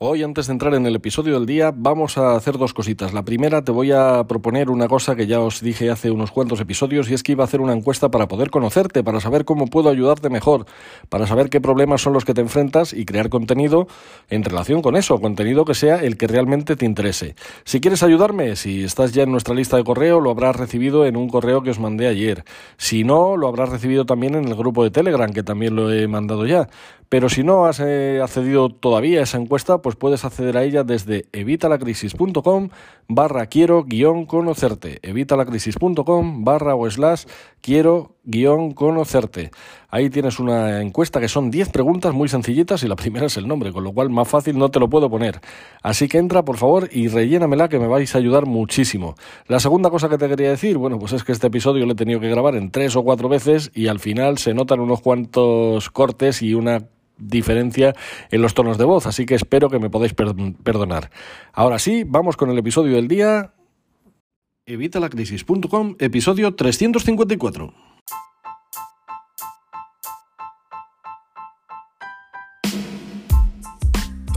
Hoy, antes de entrar en el episodio del día, vamos a hacer dos cositas. La primera, te voy a proponer una cosa que ya os dije hace unos cuantos episodios, y es que iba a hacer una encuesta para poder conocerte, para saber cómo puedo ayudarte mejor, para saber qué problemas son los que te enfrentas y crear contenido en relación con eso, contenido que sea el que realmente te interese. Si quieres ayudarme, si estás ya en nuestra lista de correo, lo habrás recibido en un correo que os mandé ayer. Si no, lo habrás recibido también en el grupo de Telegram, que también lo he mandado ya. Pero si no has eh, accedido todavía a esa encuesta, puedes acceder a ella desde evitalacrisis.com barra quiero guion conocerte. evitalacrisis.com barra o slash quiero guion conocerte. Ahí tienes una encuesta que son 10 preguntas muy sencillitas y la primera es el nombre, con lo cual más fácil no te lo puedo poner. Así que entra por favor y rellénamela que me vais a ayudar muchísimo. La segunda cosa que te quería decir, bueno, pues es que este episodio lo he tenido que grabar en tres o cuatro veces y al final se notan unos cuantos cortes y una diferencia en los tonos de voz, así que espero que me podáis perdonar. Ahora sí, vamos con el episodio del día. Evitalacrisis.com, episodio 354.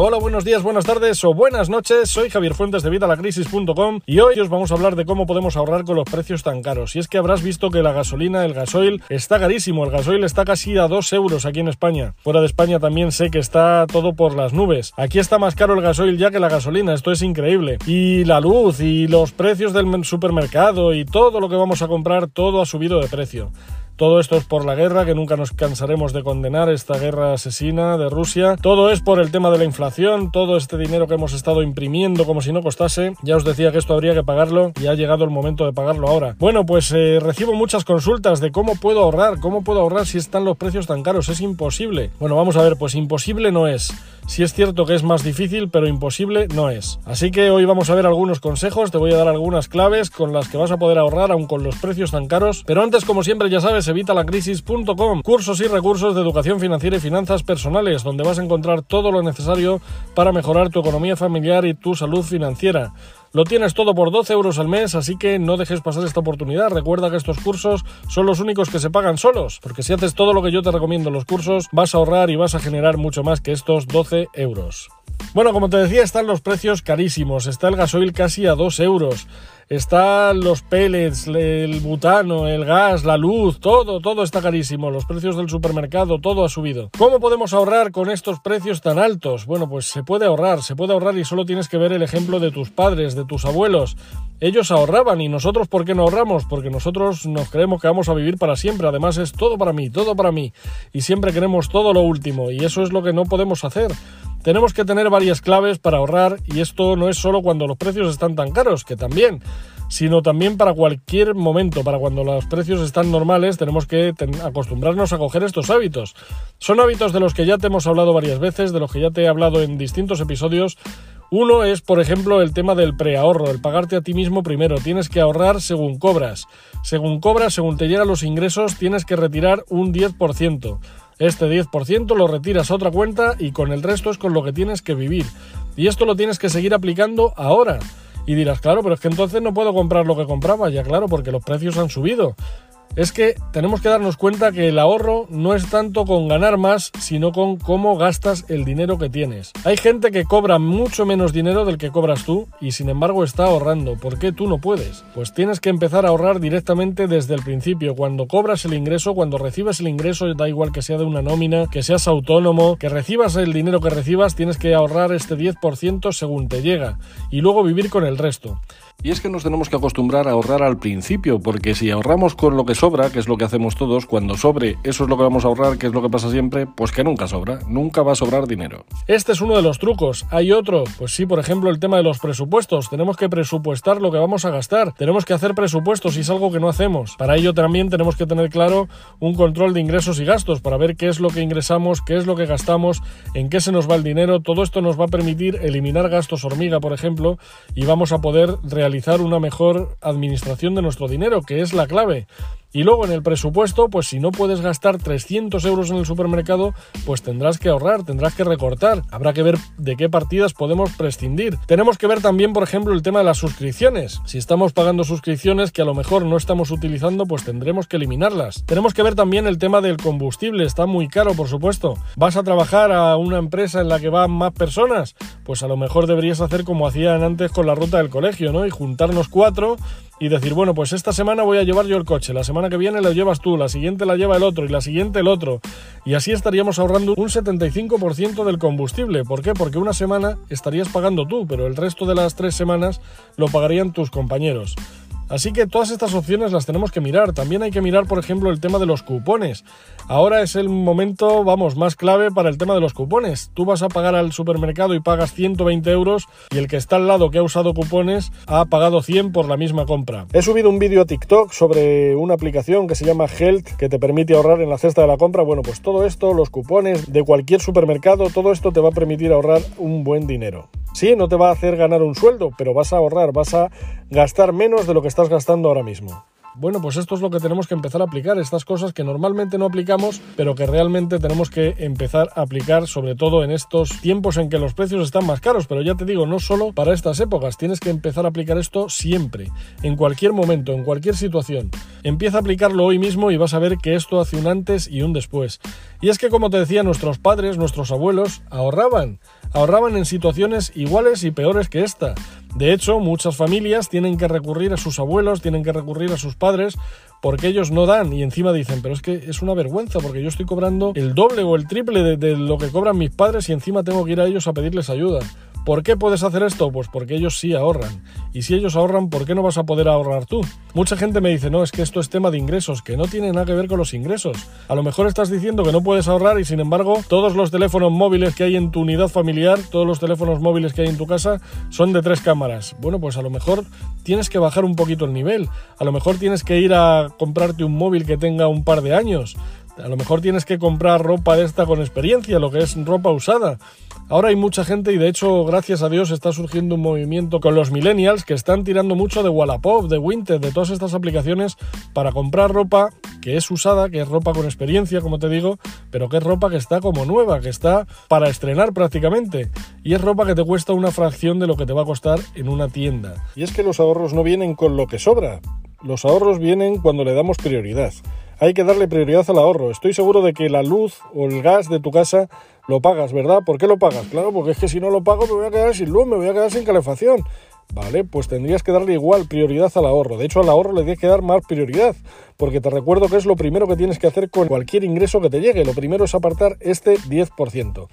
Hola, buenos días, buenas tardes o buenas noches. Soy Javier Fuentes de Vitalacrisis.com y hoy os vamos a hablar de cómo podemos ahorrar con los precios tan caros. Y es que habrás visto que la gasolina, el gasoil, está carísimo. El gasoil está casi a 2 euros aquí en España. Fuera de España también sé que está todo por las nubes. Aquí está más caro el gasoil ya que la gasolina. Esto es increíble. Y la luz y los precios del supermercado y todo lo que vamos a comprar, todo ha subido de precio. Todo esto es por la guerra, que nunca nos cansaremos de condenar, esta guerra asesina de Rusia. Todo es por el tema de la inflación, todo este dinero que hemos estado imprimiendo como si no costase. Ya os decía que esto habría que pagarlo y ha llegado el momento de pagarlo ahora. Bueno, pues eh, recibo muchas consultas de cómo puedo ahorrar, cómo puedo ahorrar si están los precios tan caros. Es imposible. Bueno, vamos a ver, pues imposible no es. Si es cierto que es más difícil, pero imposible no es. Así que hoy vamos a ver algunos consejos, te voy a dar algunas claves con las que vas a poder ahorrar aun con los precios tan caros. Pero antes, como siempre, ya sabes, evitalacrisis.com, cursos y recursos de educación financiera y finanzas personales, donde vas a encontrar todo lo necesario para mejorar tu economía familiar y tu salud financiera. Lo tienes todo por 12 euros al mes, así que no dejes pasar esta oportunidad. Recuerda que estos cursos son los únicos que se pagan solos, porque si haces todo lo que yo te recomiendo en los cursos, vas a ahorrar y vas a generar mucho más que estos 12 euros. Bueno, como te decía, están los precios carísimos. Está el gasoil casi a 2 euros. Están los pellets, el butano, el gas, la luz, todo, todo está carísimo. Los precios del supermercado, todo ha subido. ¿Cómo podemos ahorrar con estos precios tan altos? Bueno, pues se puede ahorrar, se puede ahorrar y solo tienes que ver el ejemplo de tus padres, de tus abuelos. Ellos ahorraban y nosotros, ¿por qué no ahorramos? Porque nosotros nos creemos que vamos a vivir para siempre. Además es todo para mí, todo para mí. Y siempre queremos todo lo último y eso es lo que no podemos hacer. Tenemos que tener varias claves para ahorrar y esto no es solo cuando los precios están tan caros, que también, sino también para cualquier momento, para cuando los precios están normales, tenemos que acostumbrarnos a coger estos hábitos. Son hábitos de los que ya te hemos hablado varias veces, de los que ya te he hablado en distintos episodios. Uno es, por ejemplo, el tema del preahorro, el pagarte a ti mismo primero. Tienes que ahorrar según cobras. Según cobras, según te llegan los ingresos, tienes que retirar un 10%. Este 10% lo retiras a otra cuenta y con el resto es con lo que tienes que vivir. Y esto lo tienes que seguir aplicando ahora. Y dirás, claro, pero es que entonces no puedo comprar lo que compraba, ya claro, porque los precios han subido es que tenemos que darnos cuenta que el ahorro no es tanto con ganar más, sino con cómo gastas el dinero que tienes. Hay gente que cobra mucho menos dinero del que cobras tú y sin embargo está ahorrando. ¿Por qué tú no puedes? Pues tienes que empezar a ahorrar directamente desde el principio. Cuando cobras el ingreso, cuando recibes el ingreso, da igual que sea de una nómina, que seas autónomo, que recibas el dinero que recibas, tienes que ahorrar este 10% según te llega y luego vivir con el resto. Y es que nos tenemos que acostumbrar a ahorrar al principio, porque si ahorramos con lo que sobra, que es lo que hacemos todos, cuando sobre eso es lo que vamos a ahorrar, que es lo que pasa siempre, pues que nunca sobra, nunca va a sobrar dinero. Este es uno de los trucos. Hay otro, pues sí, por ejemplo, el tema de los presupuestos. Tenemos que presupuestar lo que vamos a gastar. Tenemos que hacer presupuestos y es algo que no hacemos. Para ello también tenemos que tener claro un control de ingresos y gastos para ver qué es lo que ingresamos, qué es lo que gastamos, en qué se nos va el dinero. Todo esto nos va a permitir eliminar gastos hormiga, por ejemplo, y vamos a poder realizar realizar una mejor administración de nuestro dinero, que es la clave. Y luego en el presupuesto, pues si no puedes gastar 300 euros en el supermercado, pues tendrás que ahorrar, tendrás que recortar. Habrá que ver de qué partidas podemos prescindir. Tenemos que ver también, por ejemplo, el tema de las suscripciones. Si estamos pagando suscripciones que a lo mejor no estamos utilizando, pues tendremos que eliminarlas. Tenemos que ver también el tema del combustible. Está muy caro, por supuesto. ¿Vas a trabajar a una empresa en la que van más personas? pues a lo mejor deberías hacer como hacían antes con la ruta del colegio, ¿no? Y juntarnos cuatro y decir, bueno, pues esta semana voy a llevar yo el coche, la semana que viene lo llevas tú, la siguiente la lleva el otro y la siguiente el otro. Y así estaríamos ahorrando un 75% del combustible. ¿Por qué? Porque una semana estarías pagando tú, pero el resto de las tres semanas lo pagarían tus compañeros. Así que todas estas opciones las tenemos que mirar. También hay que mirar, por ejemplo, el tema de los cupones. Ahora es el momento, vamos, más clave para el tema de los cupones. Tú vas a pagar al supermercado y pagas 120 euros y el que está al lado que ha usado cupones ha pagado 100 por la misma compra. He subido un vídeo a TikTok sobre una aplicación que se llama Health que te permite ahorrar en la cesta de la compra. Bueno, pues todo esto, los cupones de cualquier supermercado, todo esto te va a permitir ahorrar un buen dinero. Sí, no te va a hacer ganar un sueldo, pero vas a ahorrar, vas a gastar menos de lo que estás gastando ahora mismo. Bueno, pues esto es lo que tenemos que empezar a aplicar, estas cosas que normalmente no aplicamos, pero que realmente tenemos que empezar a aplicar, sobre todo en estos tiempos en que los precios están más caros. Pero ya te digo, no solo para estas épocas, tienes que empezar a aplicar esto siempre, en cualquier momento, en cualquier situación. Empieza a aplicarlo hoy mismo y vas a ver que esto hace un antes y un después. Y es que, como te decía, nuestros padres, nuestros abuelos ahorraban, ahorraban en situaciones iguales y peores que esta. De hecho, muchas familias tienen que recurrir a sus abuelos, tienen que recurrir a sus padres, porque ellos no dan y encima dicen, pero es que es una vergüenza porque yo estoy cobrando el doble o el triple de, lo que cobran mis padres y encima tengo que ir a ellos a pedirles ayuda. ¿Por qué puedes hacer esto? Pues porque ellos sí ahorran. Y si ellos ahorran, ¿por qué no vas a poder ahorrar tú? Mucha gente me dice, no, es que esto es tema de ingresos, que no tiene nada que ver con los ingresos. A lo mejor estás diciendo que no puedes ahorrar y sin embargo todos los teléfonos móviles que hay en tu unidad familiar, todos los teléfonos móviles que hay en tu casa son de tres cámaras. Bueno, pues a lo mejor tienes que bajar un poquito el nivel. A lo mejor tienes que ir a comprarte un móvil que tenga un par de años. A lo mejor tienes que comprar ropa de esta con experiencia, lo que es ropa usada. Ahora hay mucha gente y de hecho, gracias a Dios, está surgiendo un movimiento con los millennials que están tirando mucho de Wallapop, de Winter, de todas estas aplicaciones para comprar ropa que es usada, que es ropa con experiencia, como te digo, pero que es ropa que está como nueva, que está para estrenar prácticamente. Y es ropa que te cuesta una fracción de lo que te va a costar en una tienda. Y es que los ahorros no vienen con lo que sobra. Los ahorros vienen cuando le damos prioridad hay que darle prioridad al ahorro. Estoy seguro de que la luz o el gas de tu casa lo pagas, ¿verdad? ¿Por qué lo pagas? Claro, porque es que si no lo pago me voy a quedar sin luz, me voy a quedar sin calefacción. Vale, pues tendrías que darle igual prioridad al ahorro. De hecho, al ahorro le tienes que dar más prioridad, porque te recuerdo que es lo primero que tienes que hacer con cualquier ingreso que te llegue. Lo primero es apartar este 10%.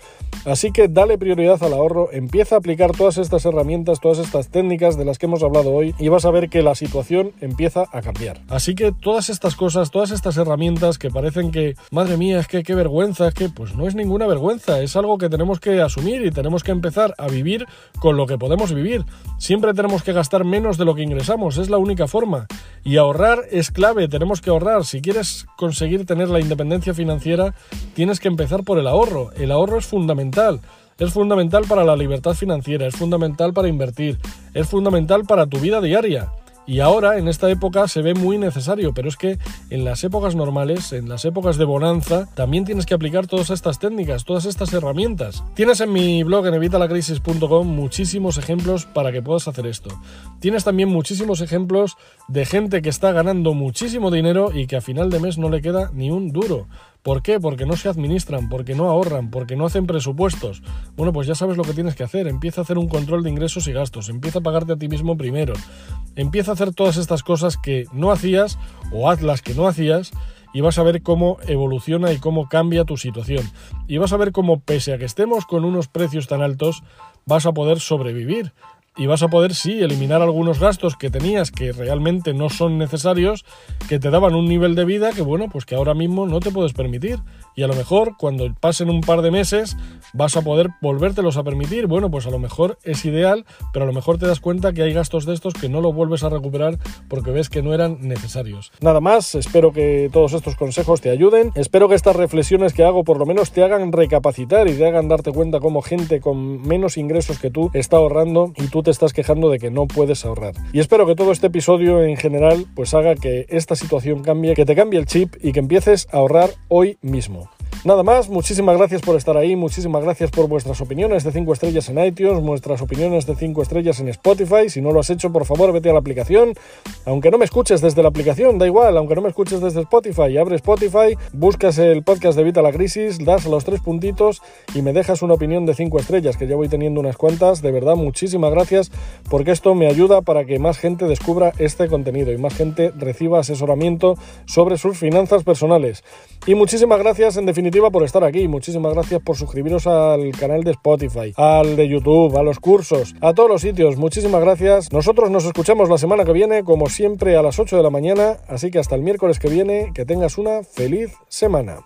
Así que dale prioridad al ahorro, empieza a aplicar todas estas herramientas, todas estas técnicas de las que hemos hablado hoy y vas a ver que la situación empieza a cambiar. Así que todas estas cosas, todas estas herramientas que parecen que, madre mía, es que qué vergüenza, es que pues no es ninguna vergüenza, es algo que tenemos que asumir y tenemos que empezar a vivir con lo que podemos vivir. Siempre tenemos que gastar menos de lo que ingresamos, es la única forma. Y ahorrar es clave, tenemos que ahorrar. Si quieres conseguir tener la independencia financiera, tienes que empezar por el ahorro. El ahorro es fundamental. Es fundamental para la libertad financiera, es fundamental para invertir, es fundamental para tu vida diaria. Y ahora, en esta época, se ve muy necesario, pero es que en las épocas normales, en las épocas de bonanza, también tienes que aplicar todas estas técnicas, todas estas herramientas. Tienes en mi blog en evitalacrisis.com muchísimos ejemplos para que puedas hacer esto. Tienes también muchísimos ejemplos de gente que está ganando muchísimo dinero y que a final de mes no le queda ni un duro. ¿Por qué? Porque no se administran, porque no ahorran, porque no hacen presupuestos. Bueno, pues ya sabes lo que tienes que hacer. Empieza a hacer un control de ingresos y gastos. Empieza a pagarte a ti mismo primero. Empieza a hacer todas estas cosas que no hacías o hazlas que no hacías y vas a ver cómo evoluciona y cómo cambia tu situación. Y vas a ver cómo pese a que estemos con unos precios tan altos, vas a poder sobrevivir y vas a poder, sí, eliminar algunos gastos que tenías que realmente no son necesarios, que te daban un nivel de vida que, bueno, pues que ahora mismo no te puedes permitir. Y a lo mejor cuando pasen un par de meses vas a poder volvértelos a permitir. Bueno, pues a lo mejor es ideal, pero a lo mejor te das cuenta que hay gastos de estos que no lo vuelves a recuperar porque ves que no eran necesarios. Nada más, espero que todos estos consejos te ayuden. Espero que estas reflexiones que hago por lo menos te hagan recapacitar y te hagan darte cuenta cómo gente con menos ingresos que tú está ahorrando y tú te estás quejando de que no puedes ahorrar. Y espero que todo este episodio en general pues haga que esta situación cambie, que te cambie el chip y que empieces a ahorrar hoy mismo. Nada más, muchísimas gracias por estar ahí, muchísimas gracias por vuestras opiniones de 5 estrellas en iTunes, vuestras opiniones de 5 estrellas en Spotify. Si no lo has hecho, por favor, vete a la aplicación. Aunque no me escuches desde la aplicación, da igual, aunque no me escuches desde Spotify, abre Spotify, buscas el podcast de Evita la Crisis, das los tres puntitos y me dejas una opinión de 5 estrellas, que ya voy teniendo unas cuantas. De verdad, muchísimas gracias porque esto me ayuda para que más gente descubra este contenido y más gente reciba asesoramiento sobre sus finanzas personales. Y muchísimas gracias en por estar aquí, muchísimas gracias por suscribiros al canal de Spotify, al de YouTube, a los cursos, a todos los sitios, muchísimas gracias. Nosotros nos escuchamos la semana que viene, como siempre, a las 8 de la mañana, así que hasta el miércoles que viene, que tengas una feliz semana.